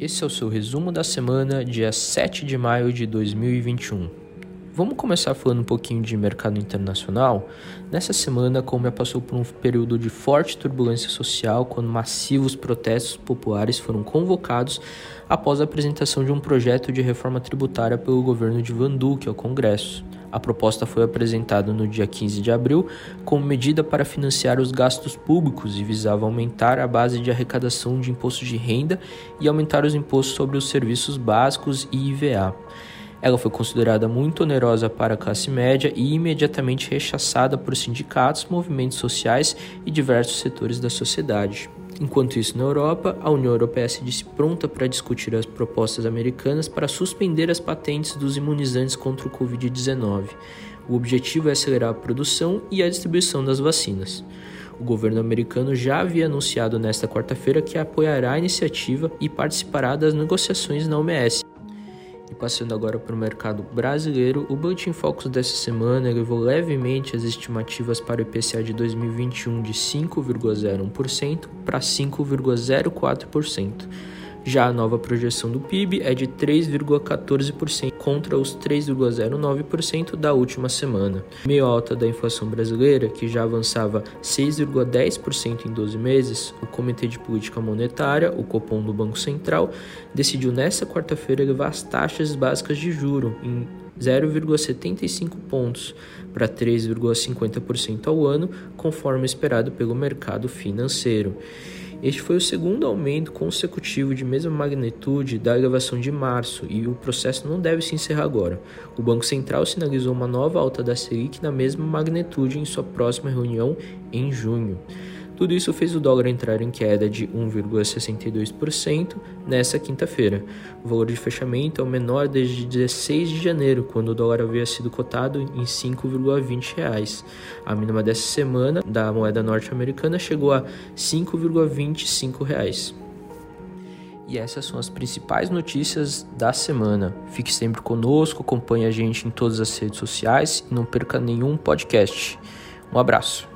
Esse é o seu resumo da semana, dia 7 de maio de 2021. Vamos começar falando um pouquinho de mercado internacional. Nessa semana, a Colômbia passou por um período de forte turbulência social quando massivos protestos populares foram convocados após a apresentação de um projeto de reforma tributária pelo governo de Van Duque ao Congresso. A proposta foi apresentada no dia 15 de abril como medida para financiar os gastos públicos e visava aumentar a base de arrecadação de imposto de renda e aumentar os impostos sobre os serviços básicos e IVA. Ela foi considerada muito onerosa para a classe média e imediatamente rechaçada por sindicatos, movimentos sociais e diversos setores da sociedade. Enquanto isso, na Europa, a União Europeia se disse pronta para discutir as propostas americanas para suspender as patentes dos imunizantes contra o Covid-19. O objetivo é acelerar a produção e a distribuição das vacinas. O governo americano já havia anunciado nesta quarta-feira que apoiará a iniciativa e participará das negociações na OMS. Passando agora para o mercado brasileiro, o Boletim Focus dessa semana elevou levemente as estimativas para o IPCA de 2021 de 5,01% para 5,04%. Já a nova projeção do PIB é de 3,14% contra os 3,09% da última semana. Meio alta da inflação brasileira, que já avançava 6,10% em 12 meses, o Comitê de Política Monetária, o Copom do Banco Central, decidiu nesta quarta-feira elevar as taxas básicas de juro em 0,75 pontos para 3,50% ao ano, conforme esperado pelo mercado financeiro. Este foi o segundo aumento consecutivo de mesma magnitude da elevação de março e o processo não deve se encerrar agora. O Banco Central sinalizou uma nova alta da Selic na mesma magnitude em sua próxima reunião em junho. Tudo isso fez o dólar entrar em queda de 1,62% nesta quinta-feira. O valor de fechamento é o menor desde 16 de janeiro, quando o dólar havia sido cotado em R$ 5,20. A mínima dessa semana da moeda norte-americana chegou a R$ 5,25. E essas são as principais notícias da semana. Fique sempre conosco, acompanhe a gente em todas as redes sociais e não perca nenhum podcast. Um abraço.